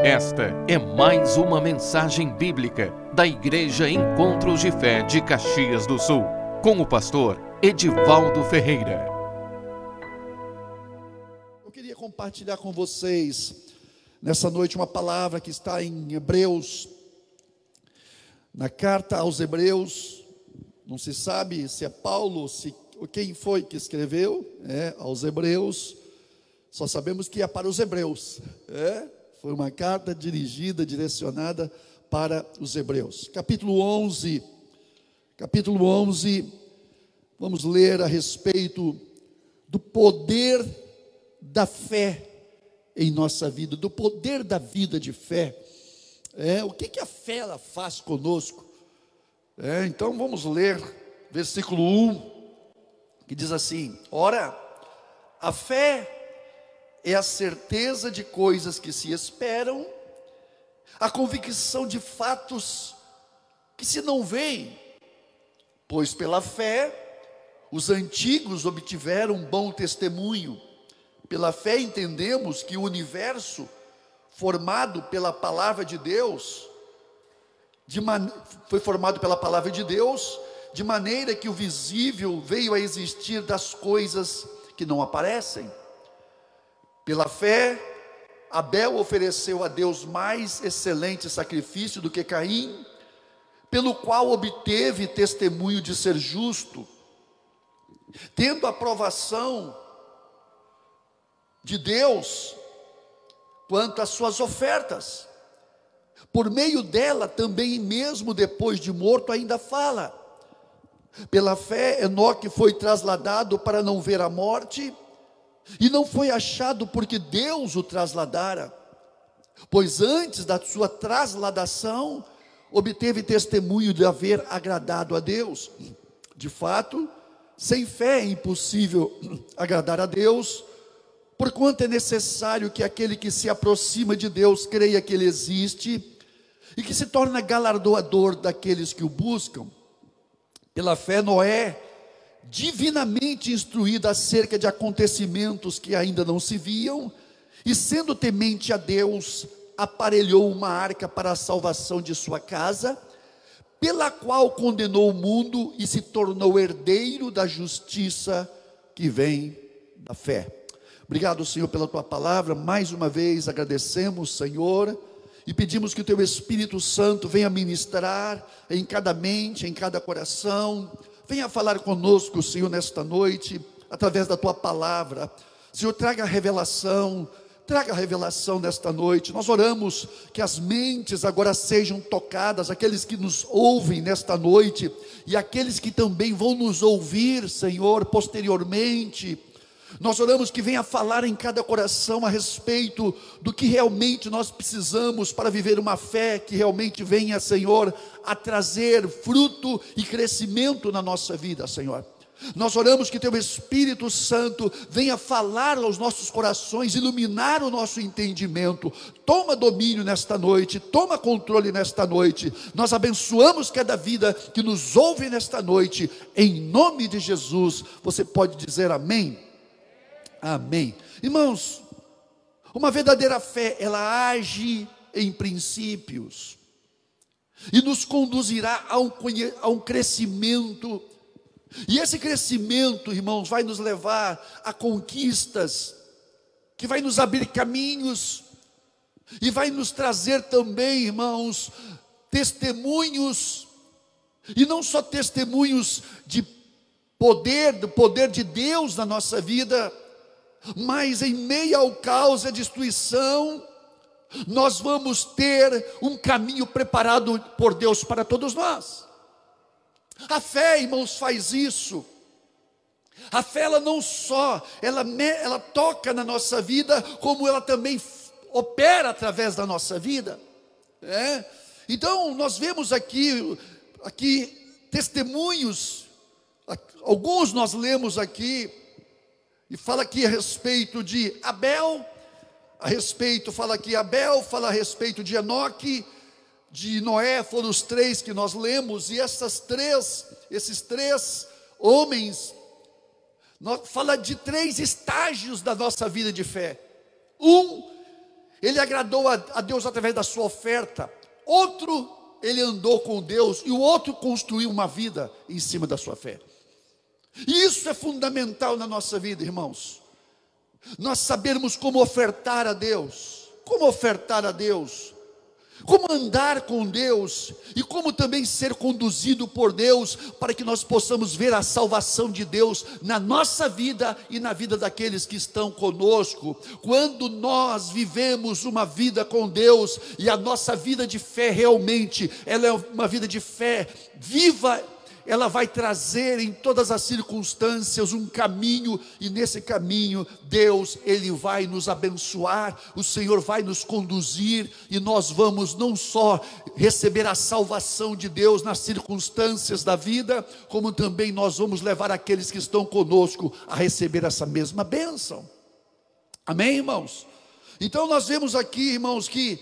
Esta é mais uma mensagem bíblica da Igreja Encontros de Fé de Caxias do Sul, com o pastor Edivaldo Ferreira. Eu queria compartilhar com vocês nessa noite uma palavra que está em Hebreus, na carta aos Hebreus. Não se sabe se é Paulo, se quem foi que escreveu, é, aos Hebreus. Só sabemos que é para os Hebreus. É? Foi uma carta dirigida, direcionada para os Hebreus. Capítulo 11. Capítulo 11. Vamos ler a respeito do poder da fé em nossa vida, do poder da vida de fé. É, o que, que a fé ela faz conosco? É, então vamos ler versículo 1, que diz assim: Ora, a fé é a certeza de coisas que se esperam, a convicção de fatos que se não veem, pois pela fé os antigos obtiveram bom testemunho. Pela fé entendemos que o universo formado pela palavra de Deus de man... foi formado pela palavra de Deus, de maneira que o visível veio a existir das coisas que não aparecem. Pela fé, Abel ofereceu a Deus mais excelente sacrifício do que Caim, pelo qual obteve testemunho de ser justo, tendo aprovação de Deus quanto às suas ofertas. Por meio dela, também mesmo depois de morto, ainda fala. Pela fé, Enoque foi trasladado para não ver a morte e não foi achado porque Deus o trasladara, pois antes da sua trasladação, obteve testemunho de haver agradado a Deus. De fato, sem fé é impossível agradar a Deus, porquanto é necessário que aquele que se aproxima de Deus creia que Ele existe e que se torna galardoador daqueles que o buscam. Pela fé, Noé divinamente instruída acerca de acontecimentos que ainda não se viam, e sendo temente a Deus, aparelhou uma arca para a salvação de sua casa, pela qual condenou o mundo e se tornou herdeiro da justiça que vem da fé. Obrigado, Senhor, pela tua palavra. Mais uma vez agradecemos, Senhor, e pedimos que o teu Espírito Santo venha ministrar em cada mente, em cada coração Venha falar conosco, Senhor, nesta noite, através da tua palavra. Senhor, traga revelação, traga revelação nesta noite. Nós oramos que as mentes agora sejam tocadas, aqueles que nos ouvem nesta noite e aqueles que também vão nos ouvir, Senhor, posteriormente nós oramos que venha falar em cada coração a respeito do que realmente nós precisamos para viver uma fé que realmente venha, Senhor, a trazer fruto e crescimento na nossa vida, Senhor. Nós oramos que Teu Espírito Santo venha falar aos nossos corações, iluminar o nosso entendimento. Toma domínio nesta noite, toma controle nesta noite. Nós abençoamos cada vida que nos ouve nesta noite, em nome de Jesus. Você pode dizer amém? Amém. Irmãos, uma verdadeira fé, ela age em princípios e nos conduzirá a um, a um crescimento. E esse crescimento, irmãos, vai nos levar a conquistas, que vai nos abrir caminhos, e vai nos trazer também, irmãos, testemunhos, e não só testemunhos de poder, do poder de Deus na nossa vida, mas em meio ao caos e à destruição, nós vamos ter um caminho preparado por Deus para todos nós. A fé, irmãos, faz isso. A fé, ela não só, ela, ela toca na nossa vida, como ela também opera através da nossa vida. É? Então, nós vemos aqui, aqui testemunhos, alguns nós lemos aqui, e fala aqui a respeito de Abel, a respeito, fala aqui Abel, fala a respeito de Enoque, de Noé, foram os três que nós lemos, e essas três, esses três homens, fala de três estágios da nossa vida de fé. Um ele agradou a, a Deus através da sua oferta. Outro, ele andou com Deus. E o outro construiu uma vida em cima da sua fé. E isso é fundamental na nossa vida, irmãos. Nós sabermos como ofertar a Deus. Como ofertar a Deus? como andar com Deus e como também ser conduzido por Deus para que nós possamos ver a salvação de Deus na nossa vida e na vida daqueles que estão conosco. Quando nós vivemos uma vida com Deus e a nossa vida de fé realmente, ela é uma vida de fé viva ela vai trazer em todas as circunstâncias um caminho, e nesse caminho, Deus, Ele vai nos abençoar, o Senhor vai nos conduzir, e nós vamos não só receber a salvação de Deus nas circunstâncias da vida, como também nós vamos levar aqueles que estão conosco a receber essa mesma bênção. Amém, irmãos? Então nós vemos aqui, irmãos, que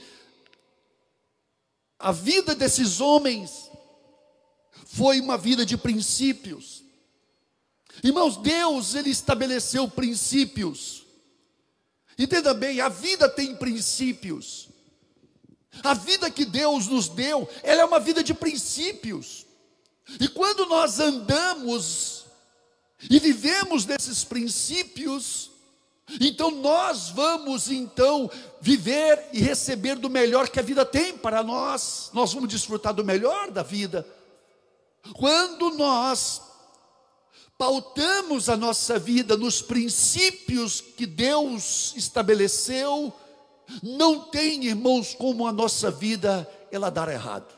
a vida desses homens foi uma vida de princípios. Irmãos, Deus, Ele estabeleceu princípios. Entenda bem, a vida tem princípios. A vida que Deus nos deu, ela é uma vida de princípios. E quando nós andamos e vivemos desses princípios, então nós vamos então viver e receber do melhor que a vida tem para nós. Nós vamos desfrutar do melhor da vida. Quando nós pautamos a nossa vida nos princípios que Deus estabeleceu, não tem, irmãos, como a nossa vida ela dar errado.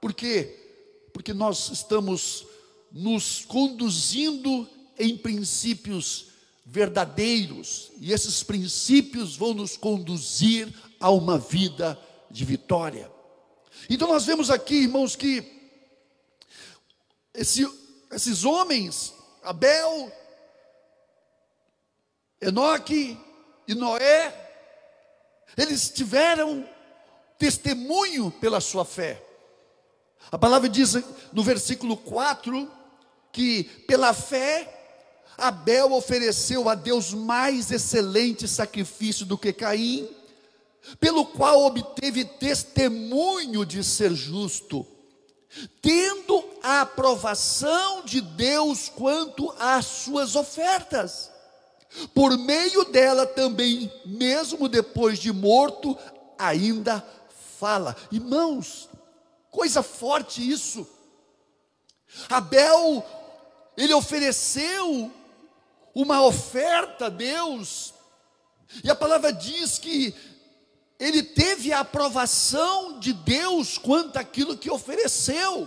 Por quê? Porque nós estamos nos conduzindo em princípios verdadeiros, e esses princípios vão nos conduzir a uma vida de vitória. Então nós vemos aqui, irmãos, que esse, esses homens, Abel, Enoque e Noé, eles tiveram testemunho pela sua fé. A palavra diz no versículo 4 que pela fé Abel ofereceu a Deus mais excelente sacrifício do que Caim, pelo qual obteve testemunho de ser justo tendo a aprovação de Deus quanto às suas ofertas. Por meio dela também, mesmo depois de morto, ainda fala. Irmãos, coisa forte isso. Abel, ele ofereceu uma oferta a Deus, e a palavra diz que ele teve a aprovação de Deus quanto aquilo que ofereceu.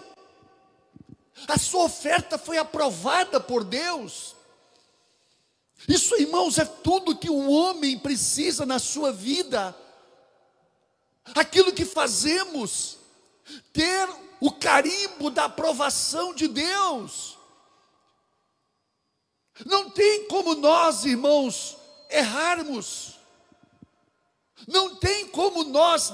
A sua oferta foi aprovada por Deus. Isso, irmãos, é tudo que o homem precisa na sua vida. Aquilo que fazemos, ter o carimbo da aprovação de Deus. Não tem como nós, irmãos, errarmos. Não tem como nós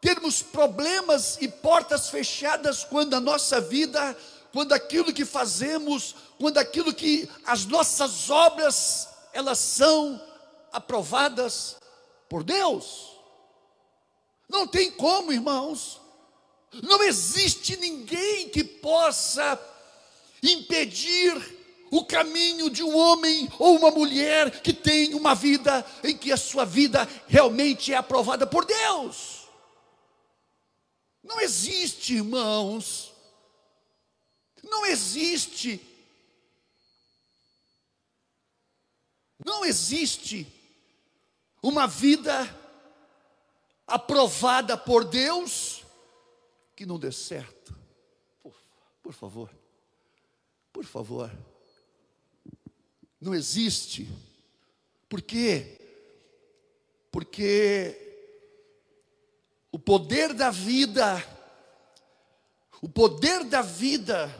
termos problemas e portas fechadas quando a nossa vida, quando aquilo que fazemos, quando aquilo que as nossas obras, elas são aprovadas por Deus. Não tem como, irmãos. Não existe ninguém que possa impedir o caminho de um homem ou uma mulher que tem uma vida em que a sua vida realmente é aprovada por Deus. Não existe, irmãos, não existe, não existe uma vida aprovada por Deus que não dê certo. Por, favor, por favor. Não existe. Por quê? Porque o poder da vida, o poder da vida,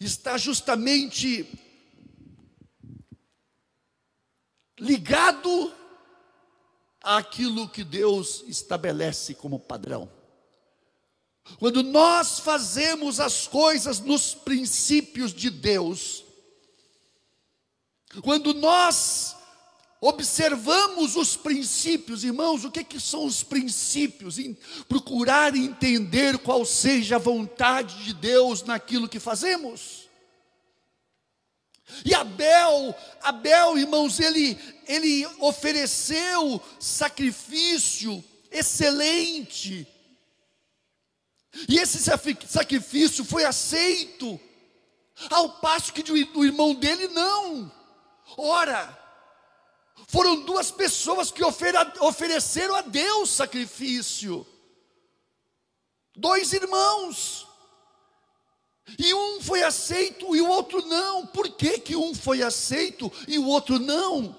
está justamente ligado àquilo que Deus estabelece como padrão. Quando nós fazemos as coisas nos princípios de Deus, quando nós observamos os princípios, irmãos, o que, que são os princípios? Em procurar entender qual seja a vontade de Deus naquilo que fazemos. E Abel, Abel, irmãos, ele, ele ofereceu sacrifício excelente. E esse sacrifício foi aceito, ao passo que o irmão dele não. Ora, foram duas pessoas que ofereceram a Deus sacrifício. Dois irmãos. E um foi aceito e o outro não. Por que, que um foi aceito e o outro não?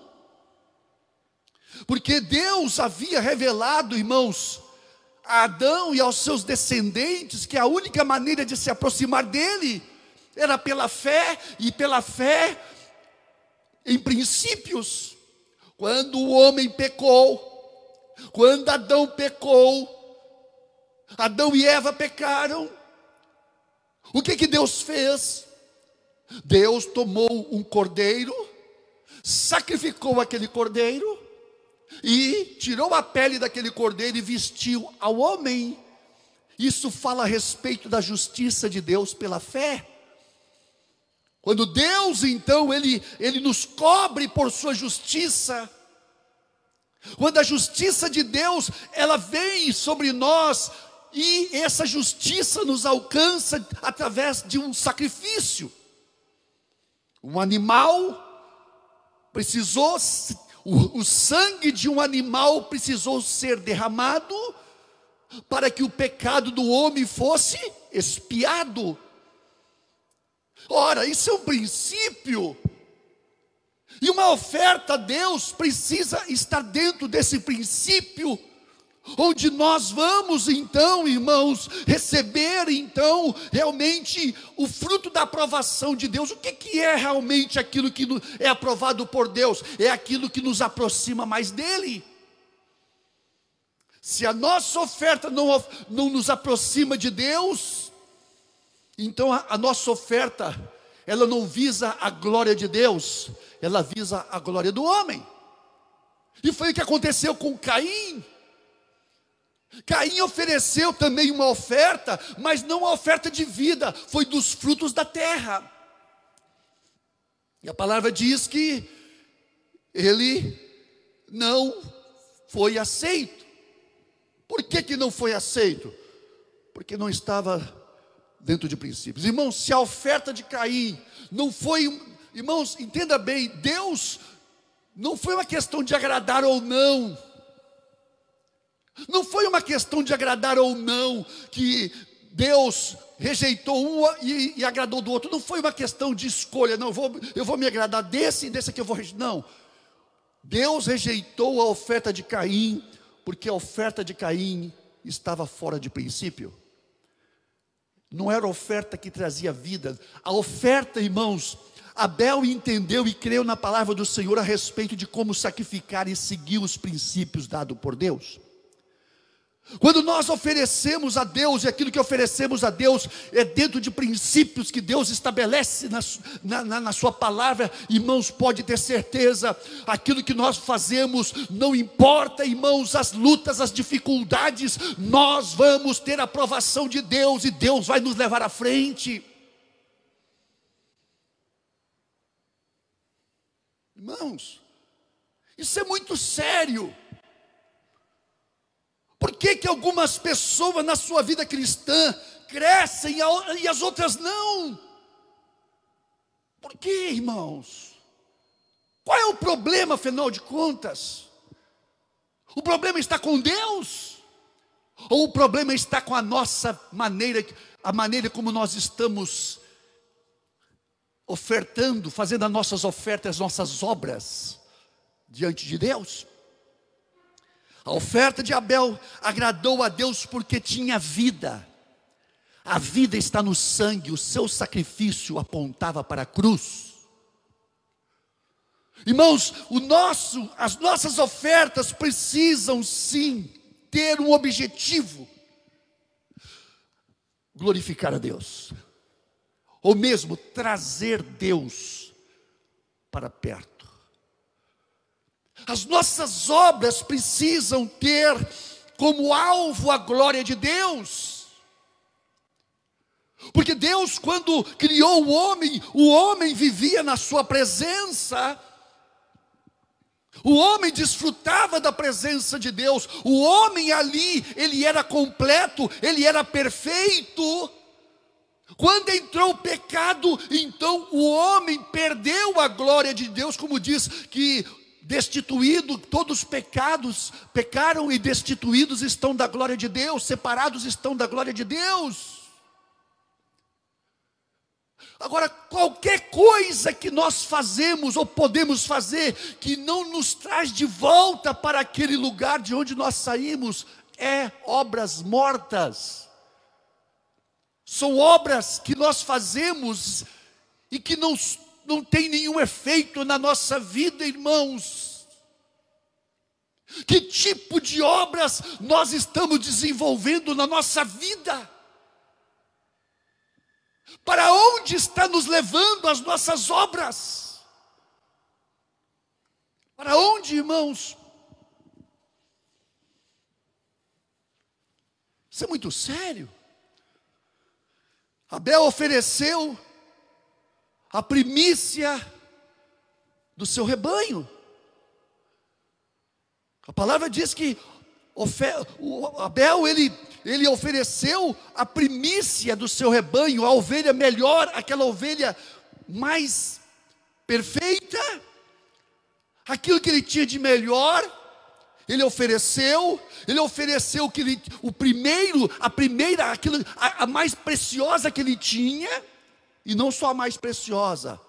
Porque Deus havia revelado, irmãos, a Adão e aos seus descendentes que a única maneira de se aproximar dele era pela fé e pela fé em princípios. Quando o homem pecou, quando Adão pecou, Adão e Eva pecaram, o que que Deus fez? Deus tomou um cordeiro, sacrificou aquele cordeiro e tirou a pele daquele cordeiro e vestiu ao homem. Isso fala a respeito da justiça de Deus pela fé. Quando Deus então ele ele nos cobre por sua justiça, quando a justiça de Deus ela vem sobre nós e essa justiça nos alcança através de um sacrifício. Um animal precisou o, o sangue de um animal precisou ser derramado para que o pecado do homem fosse expiado. Ora, isso é um princípio. E uma oferta a Deus precisa estar dentro desse princípio, onde nós vamos então, irmãos, receber então realmente o fruto da aprovação de Deus. O que, que é realmente aquilo que é aprovado por Deus? É aquilo que nos aproxima mais dele. Se a nossa oferta não, não nos aproxima de Deus, então a, a nossa oferta, ela não visa a glória de Deus, ela visa a glória do homem. E foi o que aconteceu com Caim. Caim ofereceu também uma oferta, mas não uma oferta de vida, foi dos frutos da terra. E a palavra diz que ele não foi aceito. Por que, que não foi aceito? Porque não estava dentro de princípios. Irmãos, se a oferta de Caim não foi, irmãos, entenda bem, Deus não foi uma questão de agradar ou não. Não foi uma questão de agradar ou não que Deus rejeitou um e, e, agradou do outro. Não foi uma questão de escolha, não, eu vou, eu vou me agradar desse e desse aqui eu vou rejeitar. Não. Deus rejeitou a oferta de Caim, porque a oferta de Caim estava fora de princípio. Não era oferta que trazia vida. A oferta, irmãos, Abel entendeu e creu na palavra do Senhor a respeito de como sacrificar e seguir os princípios dados por Deus. Quando nós oferecemos a Deus, e aquilo que oferecemos a Deus é dentro de princípios que Deus estabelece na, na, na, Sua palavra, irmãos, pode ter certeza, aquilo que nós fazemos, não importa, irmãos, as lutas, as dificuldades, nós vamos ter a aprovação de Deus e Deus vai nos levar à frente. Irmãos, isso é muito sério. Por que, que algumas pessoas na sua vida cristã crescem e as outras não? Por que, irmãos? Qual é o problema, afinal de contas? O problema está com Deus? Ou o problema está com a nossa maneira, a maneira como nós estamos ofertando, fazendo as nossas ofertas, as nossas obras diante de Deus? A oferta de Abel agradou a Deus porque tinha vida. A vida está no sangue, o seu sacrifício apontava para a cruz. Irmãos, o nosso, as nossas ofertas precisam sim ter um objetivo: glorificar a Deus, ou mesmo trazer Deus para perto. As nossas obras precisam ter como alvo a glória de Deus. Porque Deus, quando criou o homem, o homem vivia na sua presença. O homem desfrutava da presença de Deus. O homem ali, ele era completo, ele era perfeito. Quando entrou o pecado, então o homem perdeu a glória de Deus, como diz que destituído, todos os pecados pecaram e destituídos estão da glória de Deus, separados estão da glória de Deus. Agora, qualquer coisa que nós fazemos ou podemos fazer que não nos traz de volta para aquele lugar de onde nós saímos, é obras mortas. São obras que nós fazemos e que não, não tem nenhum efeito na nossa vida, irmãos. Que tipo de obras nós estamos desenvolvendo na nossa vida? Para onde está nos levando as nossas obras? Para onde, irmãos? Isso é muito sério. Abel ofereceu a primícia do seu rebanho. A palavra diz que o Abel ele ele ofereceu a primícia do seu rebanho, a ovelha melhor, aquela ovelha mais perfeita, aquilo que ele tinha de melhor, ele ofereceu, ele ofereceu que ele, o primeiro, a primeira, aquilo, a, a mais preciosa que ele tinha, e não só a mais preciosa,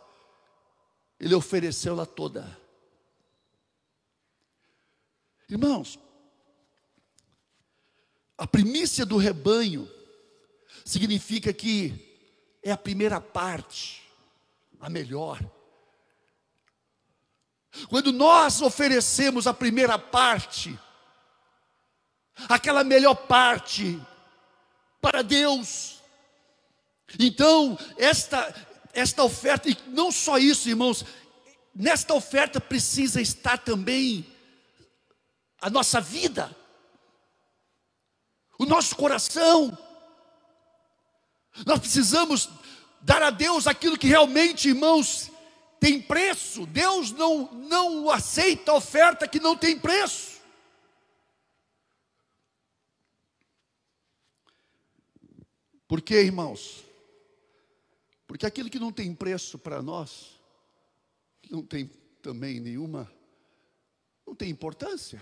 ele ofereceu-la toda. Irmãos, a primícia do rebanho significa que é a primeira parte, a melhor. Quando nós oferecemos a primeira parte, aquela melhor parte para Deus, então esta esta oferta e não só isso, irmãos, nesta oferta precisa estar também a nossa vida o nosso coração. Nós precisamos dar a Deus aquilo que realmente, irmãos, tem preço. Deus não, não aceita oferta que não tem preço. Por quê, irmãos? Porque aquilo que não tem preço para nós, não tem também nenhuma, não tem importância.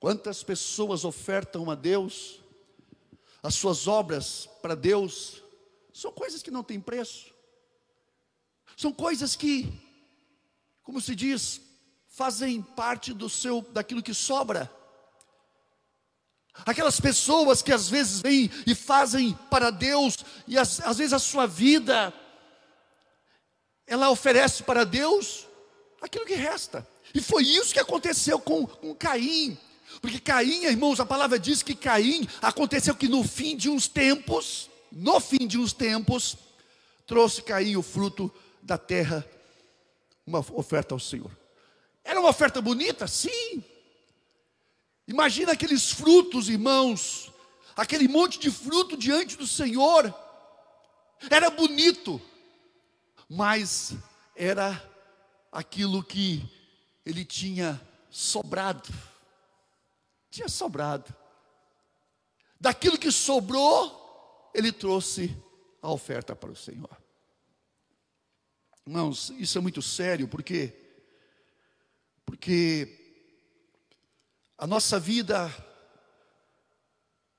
Quantas pessoas ofertam a Deus as suas obras para Deus? São coisas que não têm preço. São coisas que, como se diz, fazem parte do seu daquilo que sobra. Aquelas pessoas que às vezes vêm e fazem para Deus, e às, às vezes a sua vida, ela oferece para Deus aquilo que resta. E foi isso que aconteceu com, com Caim. Porque Caim, irmãos, a palavra diz que Caim aconteceu que no fim de uns tempos, no fim de uns tempos, trouxe Caim o fruto da terra, uma oferta ao Senhor. Era uma oferta bonita? Sim. Imagina aqueles frutos, irmãos, aquele monte de fruto diante do Senhor. Era bonito, mas era aquilo que ele tinha sobrado tinha sobrado. Daquilo que sobrou, ele trouxe a oferta para o Senhor. Irmãos, isso é muito sério, porque porque a nossa vida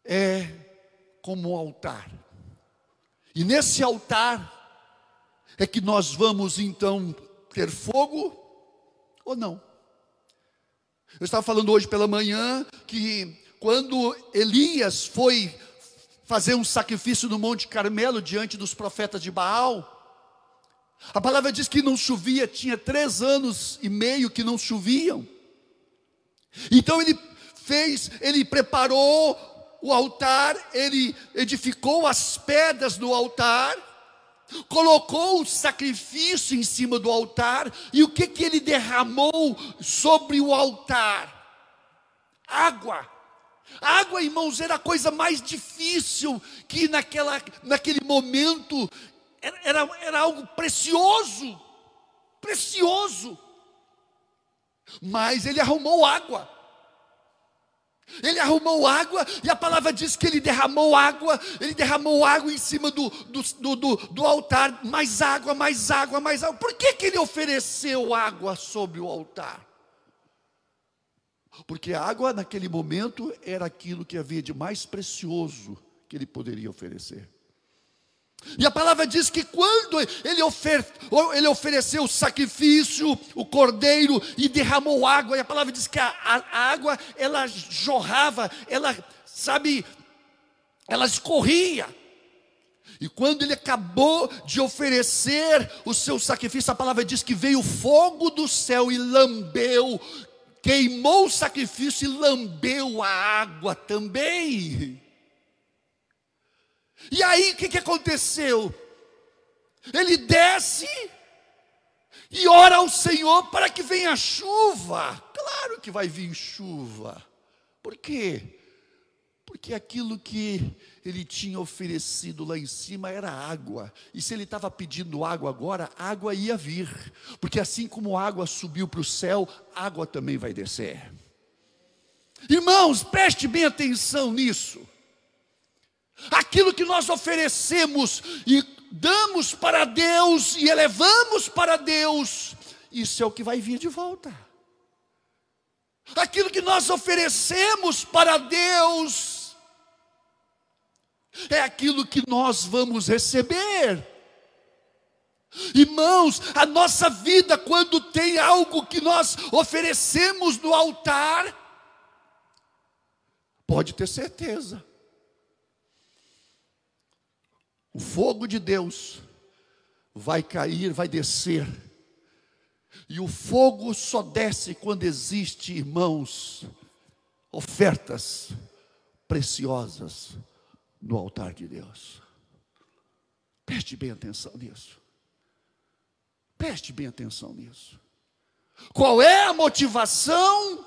é como um altar. E nesse altar é que nós vamos então ter fogo ou não. Eu estava falando hoje pela manhã que quando Elias foi fazer um sacrifício no Monte Carmelo diante dos profetas de Baal, a palavra diz que não chovia, tinha três anos e meio que não choviam. Então ele fez, ele preparou o altar, ele edificou as pedras do altar, colocou o sacrifício em cima do altar, e o que, que ele derramou sobre o altar? Água. Água, irmãos, era a coisa mais difícil que naquela, naquele momento era, era algo precioso, precioso. Mas ele arrumou água. Ele arrumou água, e a palavra diz que ele derramou água, ele derramou água em cima do, do, do, do, altar, mais água, mais água, mais água. Por que, que ele ofereceu água sobre o altar? Porque a água naquele momento era aquilo que havia de mais precioso que ele poderia oferecer. E a palavra diz que quando ele, ofer, ele ofereceu o sacrifício, o cordeiro, e derramou água, e a palavra diz que a, a, a água, ela jorrava, ela, sabe, ela escorria. E quando ele acabou de oferecer o seu sacrifício, a palavra diz que veio fogo do céu e lambeu, queimou o sacrifício e lambeu a água também. E aí o que, que aconteceu? Ele desce e ora ao Senhor para que venha chuva. Claro que vai vir chuva. Por quê? Porque aquilo que ele tinha oferecido lá em cima era água. E se ele estava pedindo água agora, água ia vir. Porque assim como água subiu para o céu, água também vai descer. Irmãos, preste bem atenção nisso. Aquilo que nós oferecemos e damos para Deus e elevamos para Deus, isso é o que vai vir de volta. Aquilo que nós oferecemos para Deus, é aquilo que nós vamos receber. Irmãos, a nossa vida, quando tem algo que nós oferecemos no altar, pode ter certeza, o fogo de Deus vai cair, vai descer. E o fogo só desce quando existe, irmãos, ofertas preciosas no altar de Deus. Preste bem atenção nisso. Preste bem atenção nisso. Qual é a motivação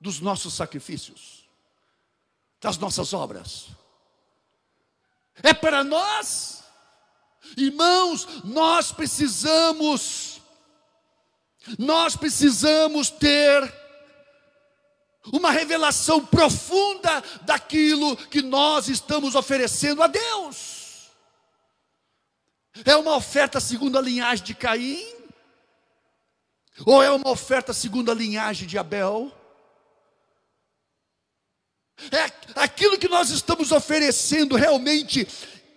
dos nossos sacrifícios, das nossas obras? É para nós. Irmãos, nós precisamos, nós precisamos ter uma revelação profunda daquilo que nós estamos oferecendo a Deus. É uma oferta segundo a linhagem de Caim? Ou é uma oferta segundo a linhagem de Abel? É aquilo que nós estamos oferecendo realmente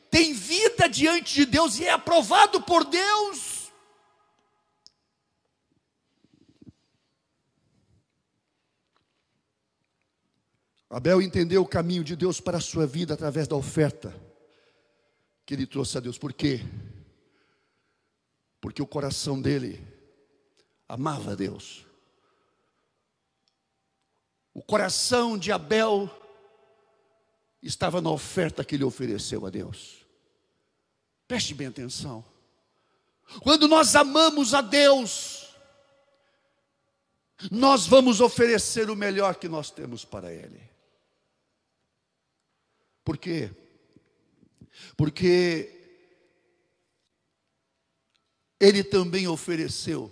tem vida diante de Deus e é aprovado por Deus. Abel entendeu o caminho de Deus para a sua vida através da oferta que ele trouxe a Deus. Por quê? Porque o coração dele amava Deus. O coração de Abel estava na oferta que ele ofereceu a Deus. Preste bem atenção. Quando nós amamos a Deus, nós vamos oferecer o melhor que nós temos para Ele. Por quê? Porque Ele também ofereceu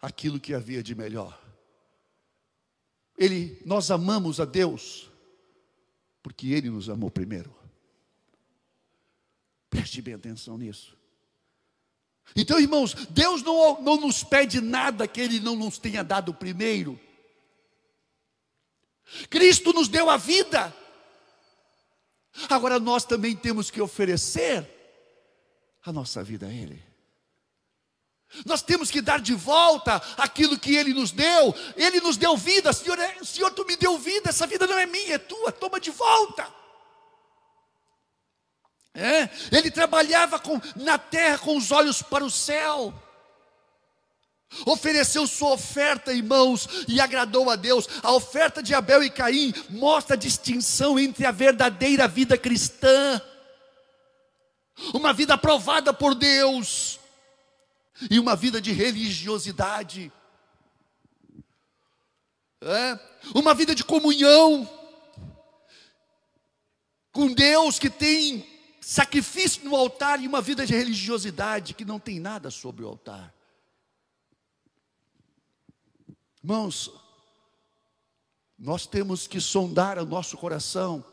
aquilo que havia de melhor. Ele, nós amamos a Deus porque Ele nos amou primeiro. Preste bem atenção nisso. Então, irmãos, Deus não, não nos pede nada que Ele não nos tenha dado primeiro. Cristo nos deu a vida. Agora nós também temos que oferecer a nossa vida a Ele. Nós temos que dar de volta aquilo que Ele nos deu. Ele nos deu vida, Senhor, é, Senhor, Tu me deu vida, essa vida não é minha, é tua, toma de volta. É? Ele trabalhava com, na terra com os olhos para o céu. Ofereceu sua oferta, irmãos, e agradou a Deus. A oferta de Abel e Caim mostra a distinção entre a verdadeira vida cristã uma vida aprovada por Deus e uma vida de religiosidade, é? uma vida de comunhão com Deus que tem sacrifício no altar e uma vida de religiosidade que não tem nada sobre o altar. Irmãos, nós temos que sondar o nosso coração.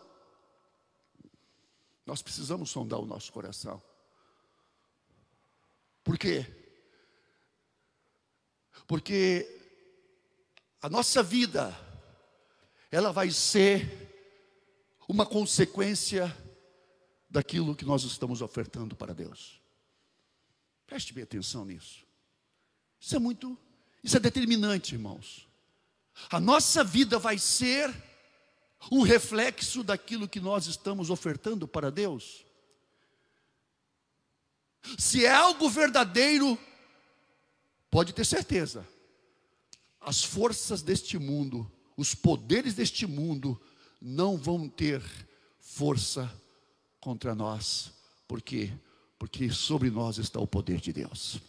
Nós precisamos sondar o nosso coração. Por quê? Porque a nossa vida, ela vai ser uma consequência daquilo que nós estamos ofertando para Deus. Preste bem atenção nisso. Isso é muito, isso é determinante, irmãos. A nossa vida vai ser um reflexo daquilo que nós estamos ofertando para Deus. Se é algo verdadeiro, pode ter certeza, as forças deste mundo, os poderes deste mundo, não vão ter força contra nós. Por quê? Porque sobre nós está o poder de Deus.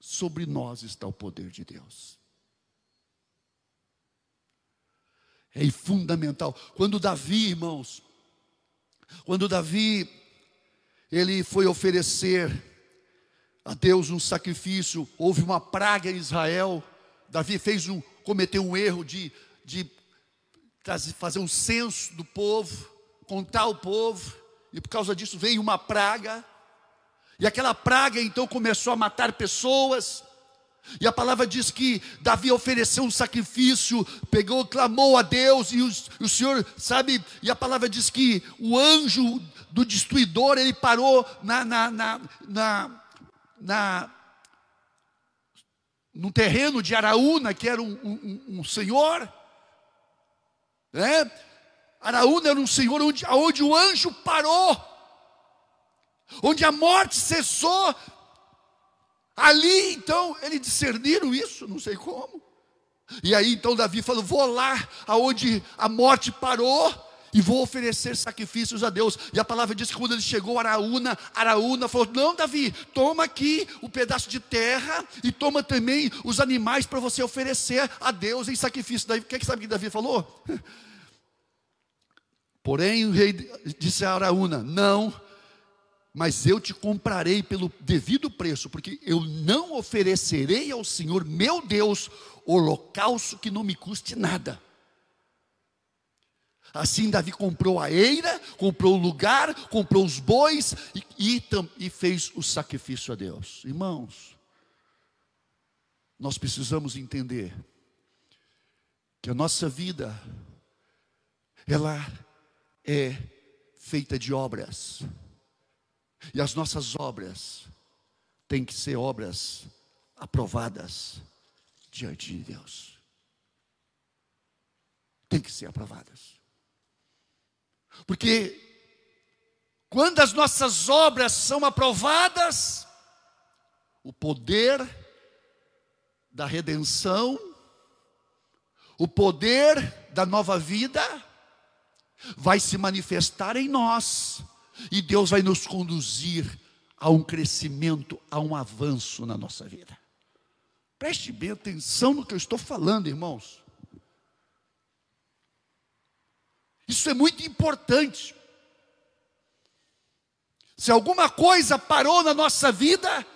Sobre nós está o poder de Deus. É fundamental. Quando Davi, irmãos, quando Davi ele foi oferecer a Deus um sacrifício, houve uma praga em Israel. Davi fez um, cometeu um erro de, de fazer um censo do povo, contar o povo, e por causa disso veio uma praga. E aquela praga então começou a matar pessoas. E a palavra diz que Davi ofereceu um sacrifício, pegou, clamou a Deus, e o, o Senhor, sabe, e a palavra diz que o anjo do destruidor, ele parou na, na, na, na, na no terreno de Araúna, que era um, um, um senhor, né? Araúna era um senhor onde, onde o anjo parou, onde a morte cessou. Ali então eles discerniram isso, não sei como. E aí então Davi falou: Vou lá aonde a morte parou e vou oferecer sacrifícios a Deus. E a palavra diz que quando ele chegou Araúna, Araúna falou: Não, Davi, toma aqui o um pedaço de terra e toma também os animais para você oferecer a Deus em sacrifício. O que, é que sabe que Davi falou? Porém, o rei disse a Araúna: Não, mas eu te comprarei pelo devido preço, porque eu não oferecerei ao Senhor meu Deus holocausto que não me custe nada. Assim Davi comprou a eira, comprou o lugar, comprou os bois e, e, e fez o sacrifício a Deus. Irmãos, nós precisamos entender que a nossa vida, ela é feita de obras. E as nossas obras têm que ser obras aprovadas diante de Deus. Tem que ser aprovadas. Porque quando as nossas obras são aprovadas, o poder da redenção, o poder da nova vida, vai se manifestar em nós, e Deus vai nos conduzir a um crescimento, a um avanço na nossa vida. Preste bem atenção no que eu estou falando, irmãos. Isso é muito importante. Se alguma coisa parou na nossa vida,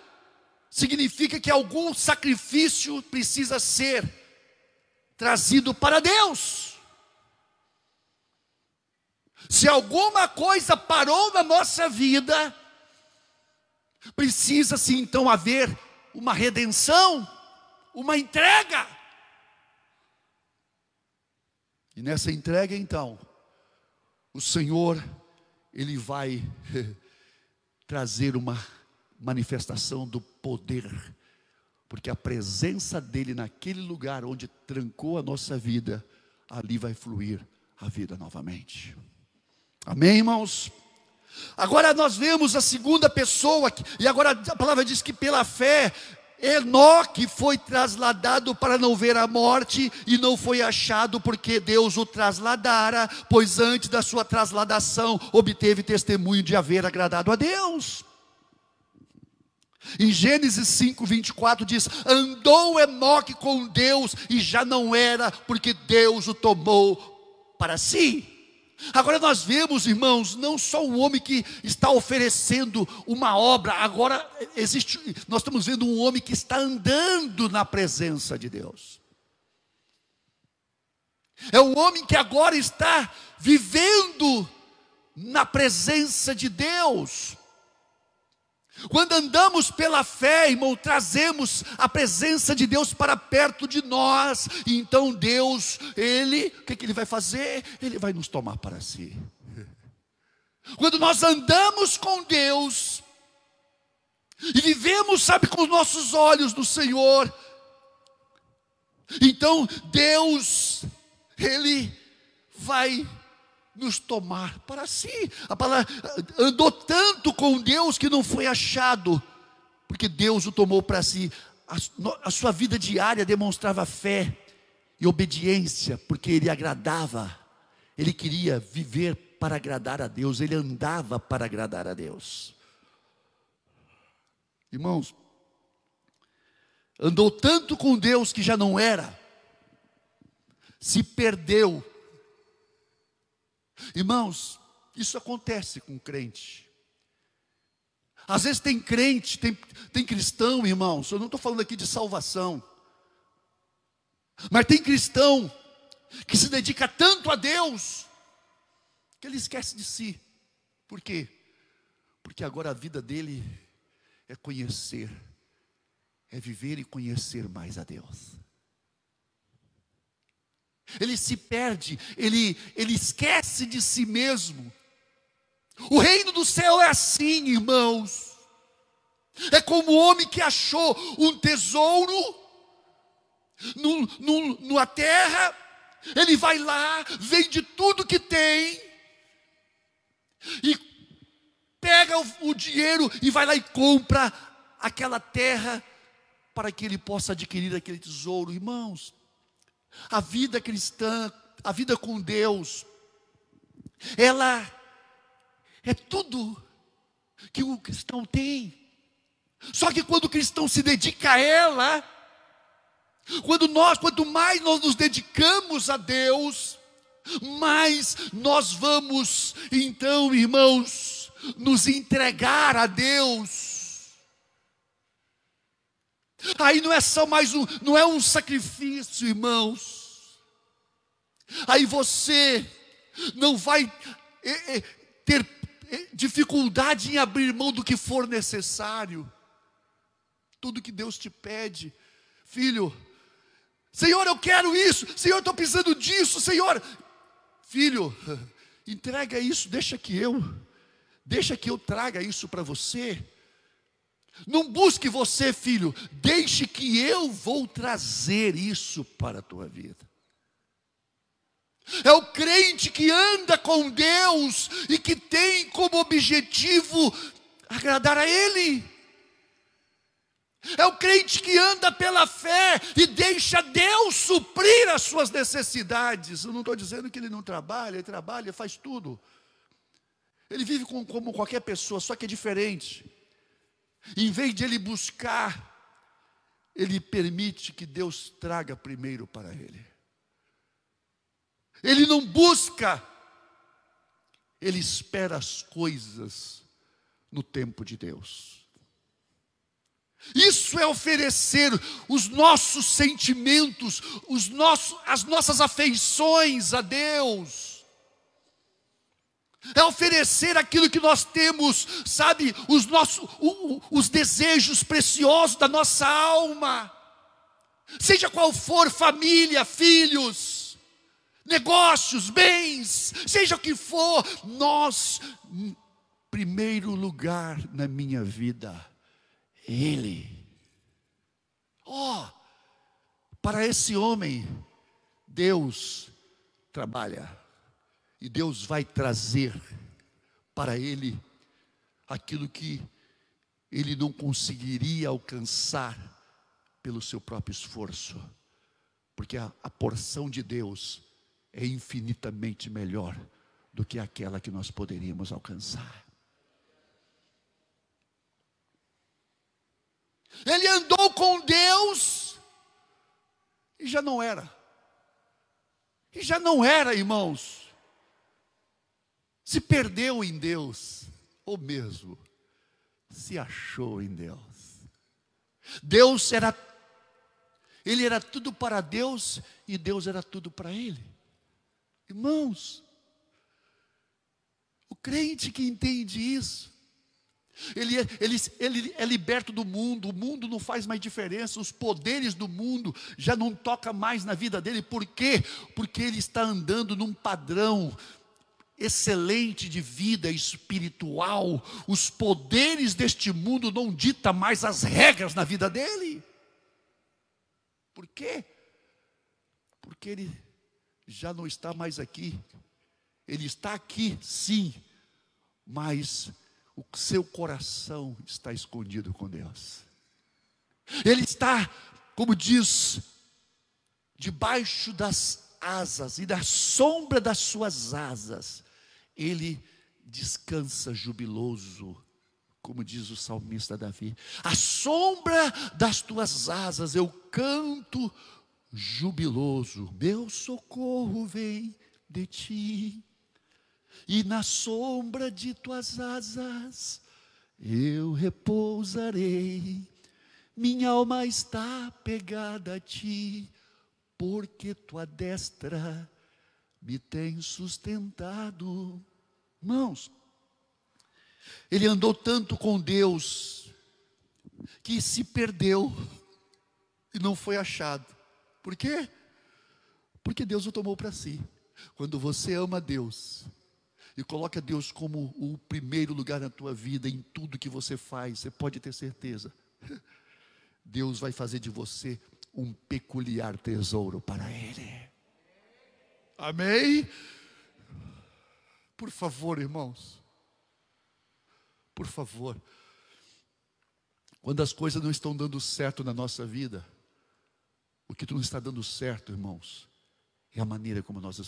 significa que algum sacrifício precisa ser trazido para Deus. Se alguma coisa parou na nossa vida, precisa-se então haver uma redenção, uma entrega. E nessa entrega então, o Senhor, Ele vai trazer uma manifestação do poder, porque a presença dEle naquele lugar onde trancou a nossa vida, ali vai fluir a vida novamente. Amém, irmãos? Agora nós vemos a segunda pessoa, e agora a palavra diz que pela fé Enoque foi trasladado para não ver a morte e não foi achado porque Deus o trasladara, pois antes da sua trasladação obteve testemunho de haver agradado a Deus. Em Gênesis 5, 24 diz: Andou Enoque com Deus e já não era, porque Deus o tomou para si. Agora nós vemos, irmãos, não só um homem que está oferecendo uma obra, agora existe, nós estamos vendo um homem que está andando na presença de Deus. É um homem que agora está vivendo na presença de Deus. Quando andamos pela fé, irmão, trazemos a presença de Deus para perto de nós. E então Deus, Ele, o que, que Ele vai fazer? Ele vai nos tomar para si. Quando nós andamos com Deus, e vivemos, sabe, com os nossos olhos no Senhor, então Deus, Ele vai nos tomar para si. A palavra andou tanto com Deus que não foi achado, porque Deus o tomou para si. A, a sua vida diária demonstrava fé e obediência, porque ele agradava, ele queria viver para agradar a Deus, ele andava para agradar a Deus. Irmãos, andou tanto com Deus que já não era, se perdeu Irmãos, isso acontece com crente. Às vezes tem crente, tem, tem cristão, irmãos, eu não estou falando aqui de salvação, mas tem cristão que se dedica tanto a Deus, que ele esquece de si. Por quê? Porque agora a vida dele é conhecer, é viver e conhecer mais a Deus ele se perde, ele, ele esquece de si mesmo. O reino do céu é assim, irmãos. É como o homem que achou um tesouro no, no, numa terra, ele vai lá, vende tudo que tem, e pega o, o dinheiro e vai lá e compra aquela terra para que ele possa adquirir aquele tesouro. Irmãos, a vida cristã, a vida com Deus, ela é tudo que o cristão tem. Só que quando o cristão se dedica a ela, quando nós, quanto mais nós nos dedicamos a Deus, mais nós vamos, então, irmãos, nos entregar a Deus. Aí não é só mais um, não é um sacrifício, irmãos. Aí você não vai é, é, ter é, dificuldade em abrir mão do que for necessário. Tudo que Deus te pede, filho. Senhor, eu quero isso. Senhor, estou precisando disso. Senhor, filho, entrega isso. Deixa que eu, deixa que eu traga isso para você. Não busque você, filho, deixe que eu vou trazer isso para a tua vida. É o crente que anda com Deus e que tem como objetivo agradar a Ele. É o crente que anda pela fé e deixa Deus suprir as suas necessidades. Eu não estou dizendo que ele não trabalha, ele trabalha, faz tudo. Ele vive como qualquer pessoa, só que é diferente. Em vez de ele buscar, ele permite que Deus traga primeiro para ele. Ele não busca, ele espera as coisas no tempo de Deus. Isso é oferecer os nossos sentimentos, os nossos, as nossas afeições a Deus é oferecer aquilo que nós temos, sabe, os nossos, os desejos preciosos da nossa alma, seja qual for família, filhos, negócios, bens, seja o que for, nós, primeiro lugar na minha vida, Ele. Ó, oh, para esse homem, Deus trabalha. E Deus vai trazer para ele aquilo que ele não conseguiria alcançar pelo seu próprio esforço, porque a, a porção de Deus é infinitamente melhor do que aquela que nós poderíamos alcançar. Ele andou com Deus e já não era. E já não era, irmãos. Se perdeu em Deus, ou mesmo se achou em Deus. Deus era ele era tudo para Deus e Deus era tudo para ele. Irmãos, o crente que entende isso, ele é, ele, ele é liberto do mundo, o mundo não faz mais diferença, os poderes do mundo já não toca mais na vida dele, por quê? Porque ele está andando num padrão excelente de vida espiritual, os poderes deste mundo não ditam mais as regras na vida dele. Por quê? Porque ele já não está mais aqui. Ele está aqui, sim, mas o seu coração está escondido com Deus. Ele está, como diz, debaixo das asas e da sombra das suas asas, ele descansa jubiloso, como diz o salmista Davi. A sombra das tuas asas eu canto jubiloso. Meu socorro vem de ti e na sombra de tuas asas eu repousarei. Minha alma está pegada a ti, porque tua destra me tem sustentado. Mãos, ele andou tanto com Deus que se perdeu e não foi achado. Por quê? Porque Deus o tomou para si. Quando você ama Deus, e coloca Deus como o primeiro lugar na tua vida, em tudo que você faz, você pode ter certeza. Deus vai fazer de você um peculiar tesouro para Ele. Amém? Por favor, irmãos. Por favor. Quando as coisas não estão dando certo na nossa vida, o que não está dando certo, irmãos, é a maneira como nós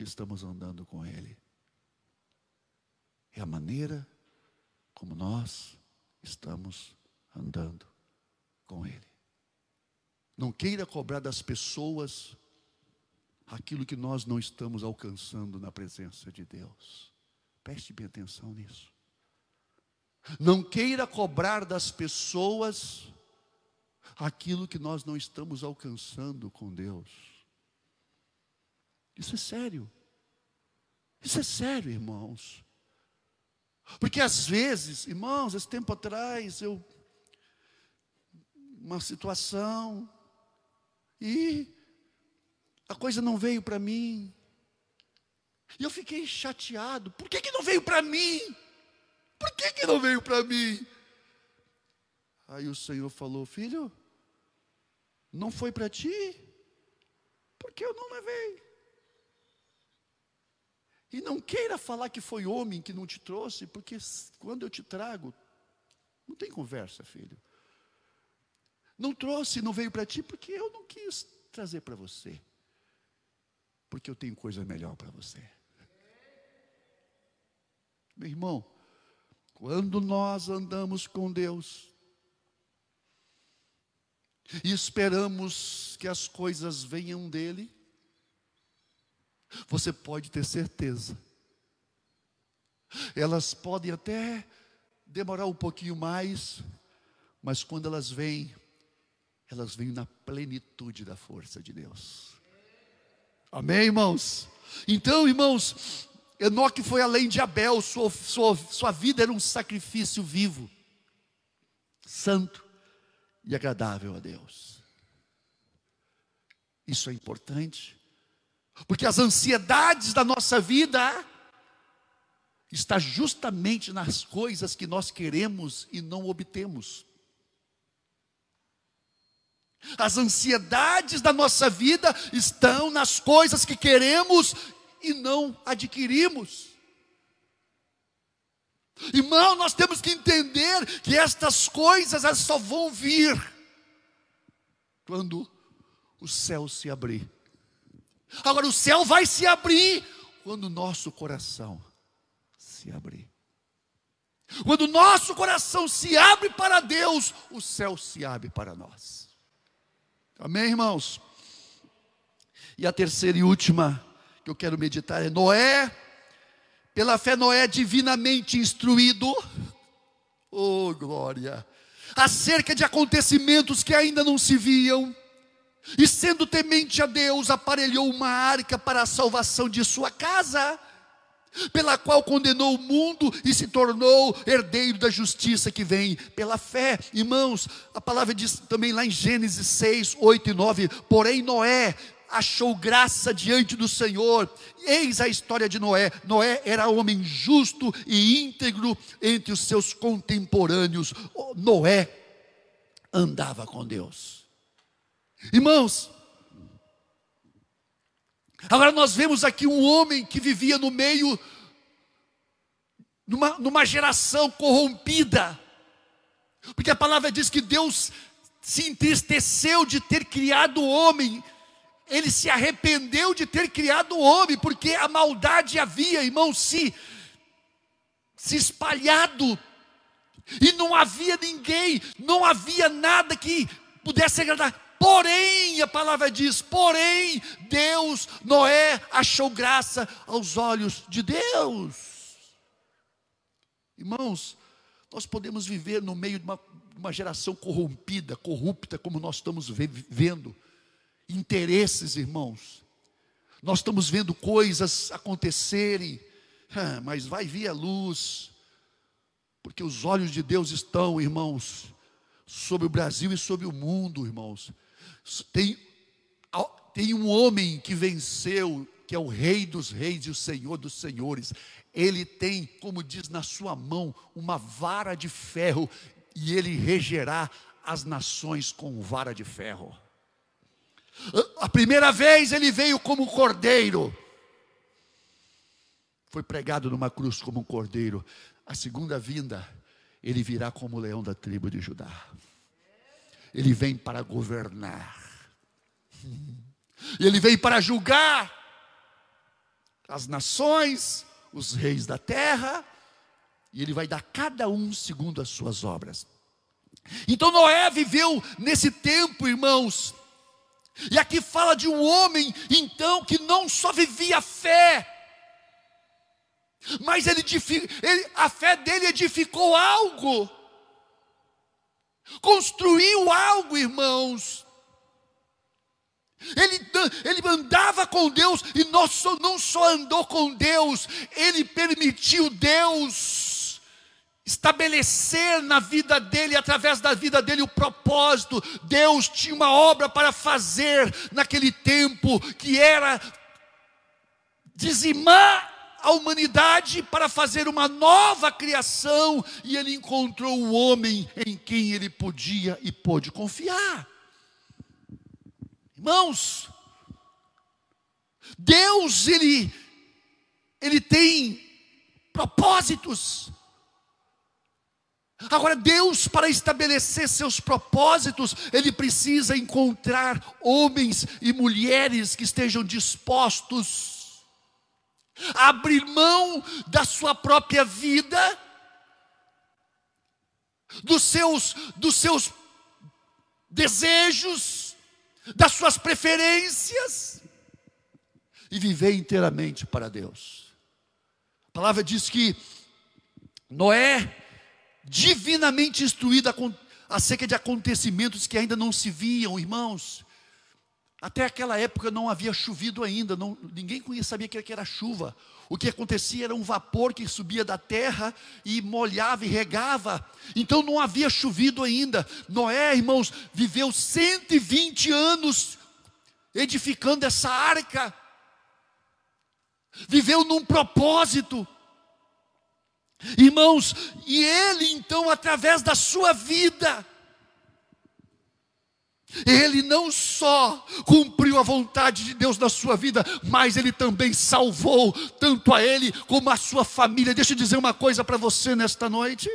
estamos andando com Ele é a maneira como nós estamos andando com Ele. Não queira cobrar das pessoas aquilo que nós não estamos alcançando na presença de Deus. Preste bem atenção nisso. Não queira cobrar das pessoas aquilo que nós não estamos alcançando com Deus. Isso é sério. Isso é sério, irmãos. Porque às vezes, irmãos, esse tempo atrás, eu. Uma situação, e a coisa não veio para mim. E eu fiquei chateado. Por que, que não veio para mim? Por que, que não veio para mim? Aí o Senhor falou: Filho, não foi para ti, porque eu não levei. E não queira falar que foi homem que não te trouxe, porque quando eu te trago, não tem conversa, filho. Não trouxe, não veio para ti, porque eu não quis trazer para você. Porque eu tenho coisa melhor para você. Meu irmão, quando nós andamos com Deus, e esperamos que as coisas venham dele, você pode ter certeza. Elas podem até demorar um pouquinho mais, mas quando elas vêm, elas vêm na plenitude da força de Deus. Amém, irmãos? Então, irmãos, Enoque foi além de Abel, sua, sua, sua vida era um sacrifício vivo, santo e agradável a Deus. Isso é importante, porque as ansiedades da nossa vida está justamente nas coisas que nós queremos e não obtemos. As ansiedades da nossa vida estão nas coisas que queremos e não adquirimos. Irmão, nós temos que entender que estas coisas elas só vão vir quando o céu se abrir. Agora, o céu vai se abrir quando o nosso coração se abrir. Quando o nosso coração se abre para Deus, o céu se abre para nós. Amém, irmãos? E a terceira e última que eu quero meditar é Noé. Pela fé, Noé é divinamente instruído. Oh, glória! Acerca de acontecimentos que ainda não se viam. E sendo temente a Deus, aparelhou uma arca para a salvação de sua casa pela qual condenou o mundo e se tornou herdeiro da justiça que vem pela fé. Irmãos, a palavra diz também lá em Gênesis 6, 8 e 9: Porém, Noé achou graça diante do Senhor. Eis a história de Noé. Noé era homem justo e íntegro entre os seus contemporâneos. Noé andava com Deus. Irmãos, Agora nós vemos aqui um homem que vivia no meio, numa, numa geração corrompida, porque a palavra diz que Deus se entristeceu de ter criado o homem, ele se arrependeu de ter criado o homem, porque a maldade havia, irmão, se, se espalhado, e não havia ninguém, não havia nada que pudesse agradar. Porém, a palavra diz: porém, Deus, Noé achou graça aos olhos de Deus. Irmãos, nós podemos viver no meio de uma, uma geração corrompida, corrupta, como nós estamos vivendo, interesses, irmãos. Nós estamos vendo coisas acontecerem, mas vai vir a luz, porque os olhos de Deus estão, irmãos, sobre o Brasil e sobre o mundo, irmãos. Tem, tem um homem que venceu, que é o Rei dos Reis e o Senhor dos Senhores. Ele tem, como diz na sua mão, uma vara de ferro, e ele regerá as nações com vara de ferro. A primeira vez ele veio como cordeiro, foi pregado numa cruz como um cordeiro. A segunda vinda, ele virá como leão da tribo de Judá ele vem para governar. E ele vem para julgar as nações, os reis da terra, e ele vai dar cada um segundo as suas obras. Então Noé viveu nesse tempo, irmãos. E aqui fala de um homem, então, que não só vivia a fé, mas ele, ele, a fé dele edificou algo construiu algo, irmãos. Ele, ele andava com Deus e não não só andou com Deus, ele permitiu Deus estabelecer na vida dele, através da vida dele, o propósito. Deus tinha uma obra para fazer naquele tempo que era dizimar a humanidade para fazer uma nova criação, e ele encontrou o homem em quem ele podia e pôde confiar. Irmãos, Deus, ele, ele tem propósitos. Agora, Deus, para estabelecer seus propósitos, Ele precisa encontrar homens e mulheres que estejam dispostos abrir mão da sua própria vida, dos seus, dos seus desejos, das suas preferências e viver inteiramente para Deus. A palavra diz que Noé, divinamente instruído acerca de acontecimentos que ainda não se viam, irmãos, até aquela época não havia chovido ainda, não, ninguém sabia que era chuva. O que acontecia era um vapor que subia da terra e molhava e regava. Então não havia chovido ainda. Noé, irmãos, viveu 120 anos edificando essa arca. Viveu num propósito. Irmãos, e ele então, através da sua vida, ele não só cumpriu a vontade de Deus na sua vida, mas ele também salvou tanto a ele como a sua família. Deixa eu dizer uma coisa para você nesta noite.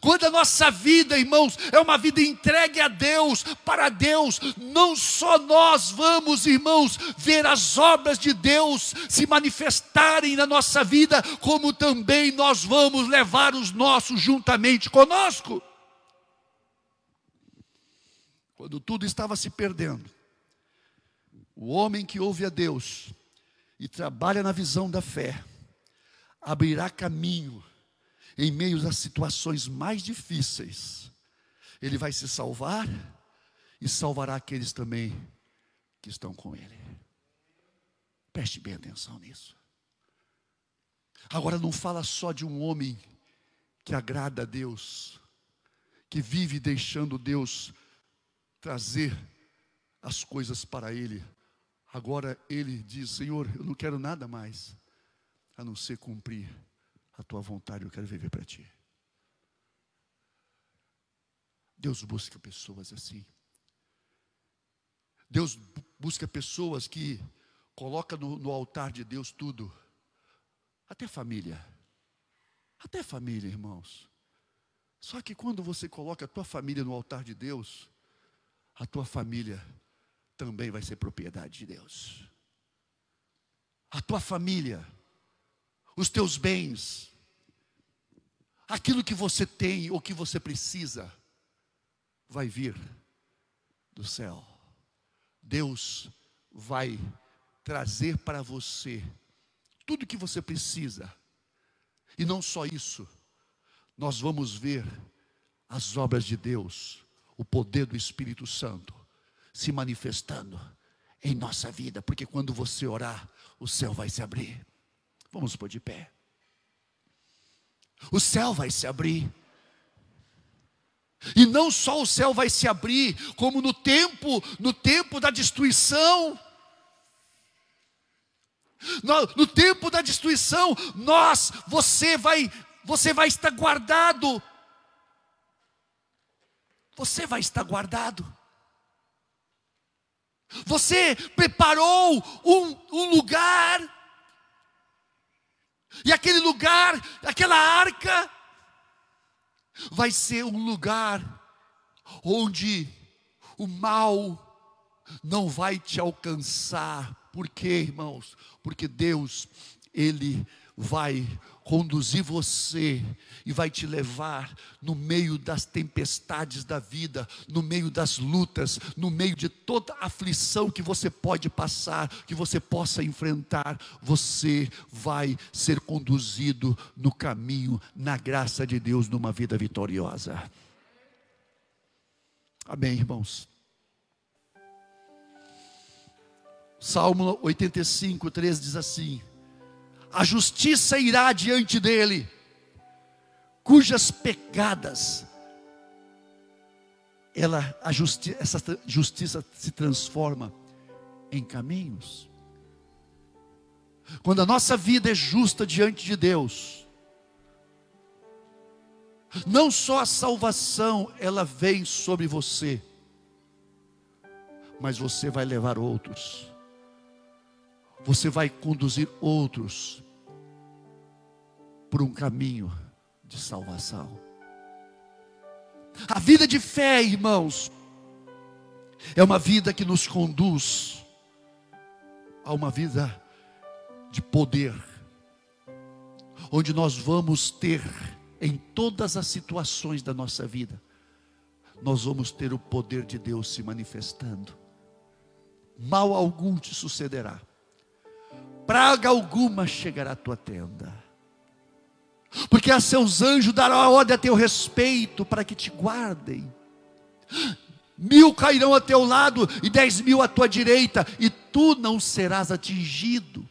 Quando a nossa vida, irmãos, é uma vida entregue a Deus, para Deus, não só nós vamos, irmãos, ver as obras de Deus se manifestarem na nossa vida, como também nós vamos levar os nossos juntamente conosco. Quando tudo estava se perdendo, o homem que ouve a Deus e trabalha na visão da fé, abrirá caminho em meio às situações mais difíceis, Ele vai se salvar e salvará aqueles também que estão com Ele. Preste bem atenção nisso. Agora não fala só de um homem que agrada a Deus, que vive deixando Deus trazer as coisas para ele. Agora ele diz: Senhor, eu não quero nada mais a não ser cumprir a tua vontade, eu quero viver para ti. Deus busca pessoas assim. Deus busca pessoas que coloca no, no, altar de Deus tudo, até família, até família, irmãos. Só que quando você coloca a tua família no altar de Deus, a tua família também vai ser propriedade de Deus. A tua família os teus bens, aquilo que você tem ou que você precisa, vai vir do céu. Deus vai trazer para você tudo que você precisa. E não só isso, nós vamos ver as obras de Deus, o poder do Espírito Santo se manifestando em nossa vida, porque quando você orar, o céu vai se abrir. Vamos pôr de pé. O céu vai se abrir. E não só o céu vai se abrir, como no tempo, no tempo da destruição. No, no tempo da destruição, nós, você vai, você vai estar guardado. Você vai estar guardado. Você preparou um, um lugar e aquele lugar, aquela arca, vai ser um lugar onde o mal não vai te alcançar. Por quê, irmãos? Porque Deus, Ele vai conduzir você e vai te levar no meio das tempestades da vida, no meio das lutas, no meio de toda aflição que você pode passar, que você possa enfrentar, você vai ser conduzido no caminho, na graça de Deus, numa vida vitoriosa. Amém, irmãos. Salmo 85, 13 diz assim: a justiça irá diante dele, cujas pegadas ela, a justi essa justiça se transforma em caminhos. Quando a nossa vida é justa diante de Deus, não só a salvação ela vem sobre você, mas você vai levar outros você vai conduzir outros por um caminho de salvação. A vida de fé, irmãos, é uma vida que nos conduz a uma vida de poder, onde nós vamos ter em todas as situações da nossa vida, nós vamos ter o poder de Deus se manifestando. Mal algum te sucederá praga alguma chegará à tua tenda. Porque a seus anjos dará ordem a teu respeito para que te guardem. Mil cairão a teu lado e dez mil à tua direita, e tu não serás atingido.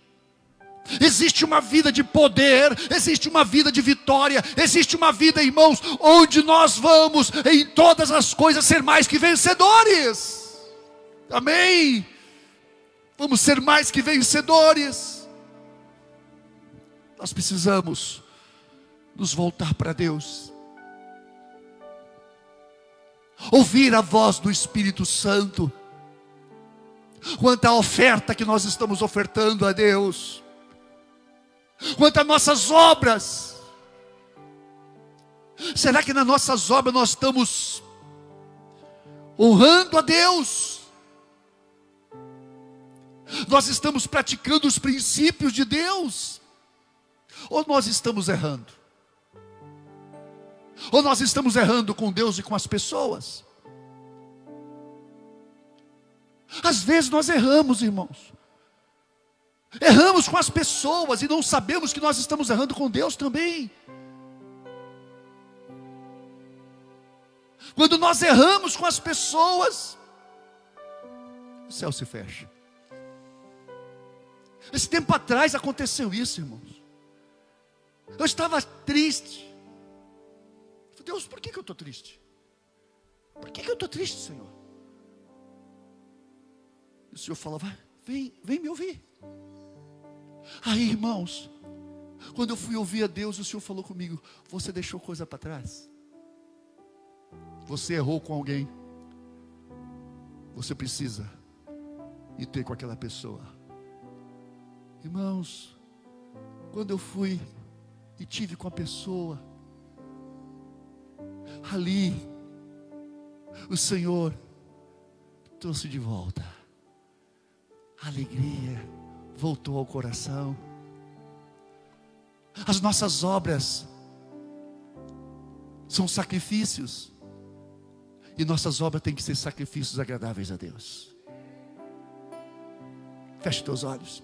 Existe uma vida de poder, existe uma vida de vitória, existe uma vida, irmãos, onde nós vamos em todas as coisas ser mais que vencedores. Amém. Vamos ser mais que vencedores. Nós precisamos nos voltar para Deus. Ouvir a voz do Espírito Santo. Quanto à oferta que nós estamos ofertando a Deus. Quanto às nossas obras. Será que nas nossas obras nós estamos honrando a Deus? Nós estamos praticando os princípios de Deus? Ou nós estamos errando? Ou nós estamos errando com Deus e com as pessoas? Às vezes nós erramos, irmãos. Erramos com as pessoas e não sabemos que nós estamos errando com Deus também. Quando nós erramos com as pessoas, o céu se fecha. Esse tempo atrás aconteceu isso, irmãos. Eu estava triste. Deus, por que, que eu estou triste? Por que, que eu estou triste, Senhor? E o Senhor falava, vem, vem me ouvir. Aí, irmãos, quando eu fui ouvir a Deus, o Senhor falou comigo: Você deixou coisa para trás? Você errou com alguém? Você precisa ir ter com aquela pessoa. Irmãos, quando eu fui e tive com a pessoa, ali, o Senhor trouxe de volta a alegria voltou ao coração. As nossas obras são sacrifícios. E nossas obras têm que ser sacrifícios agradáveis a Deus. Feche teus olhos.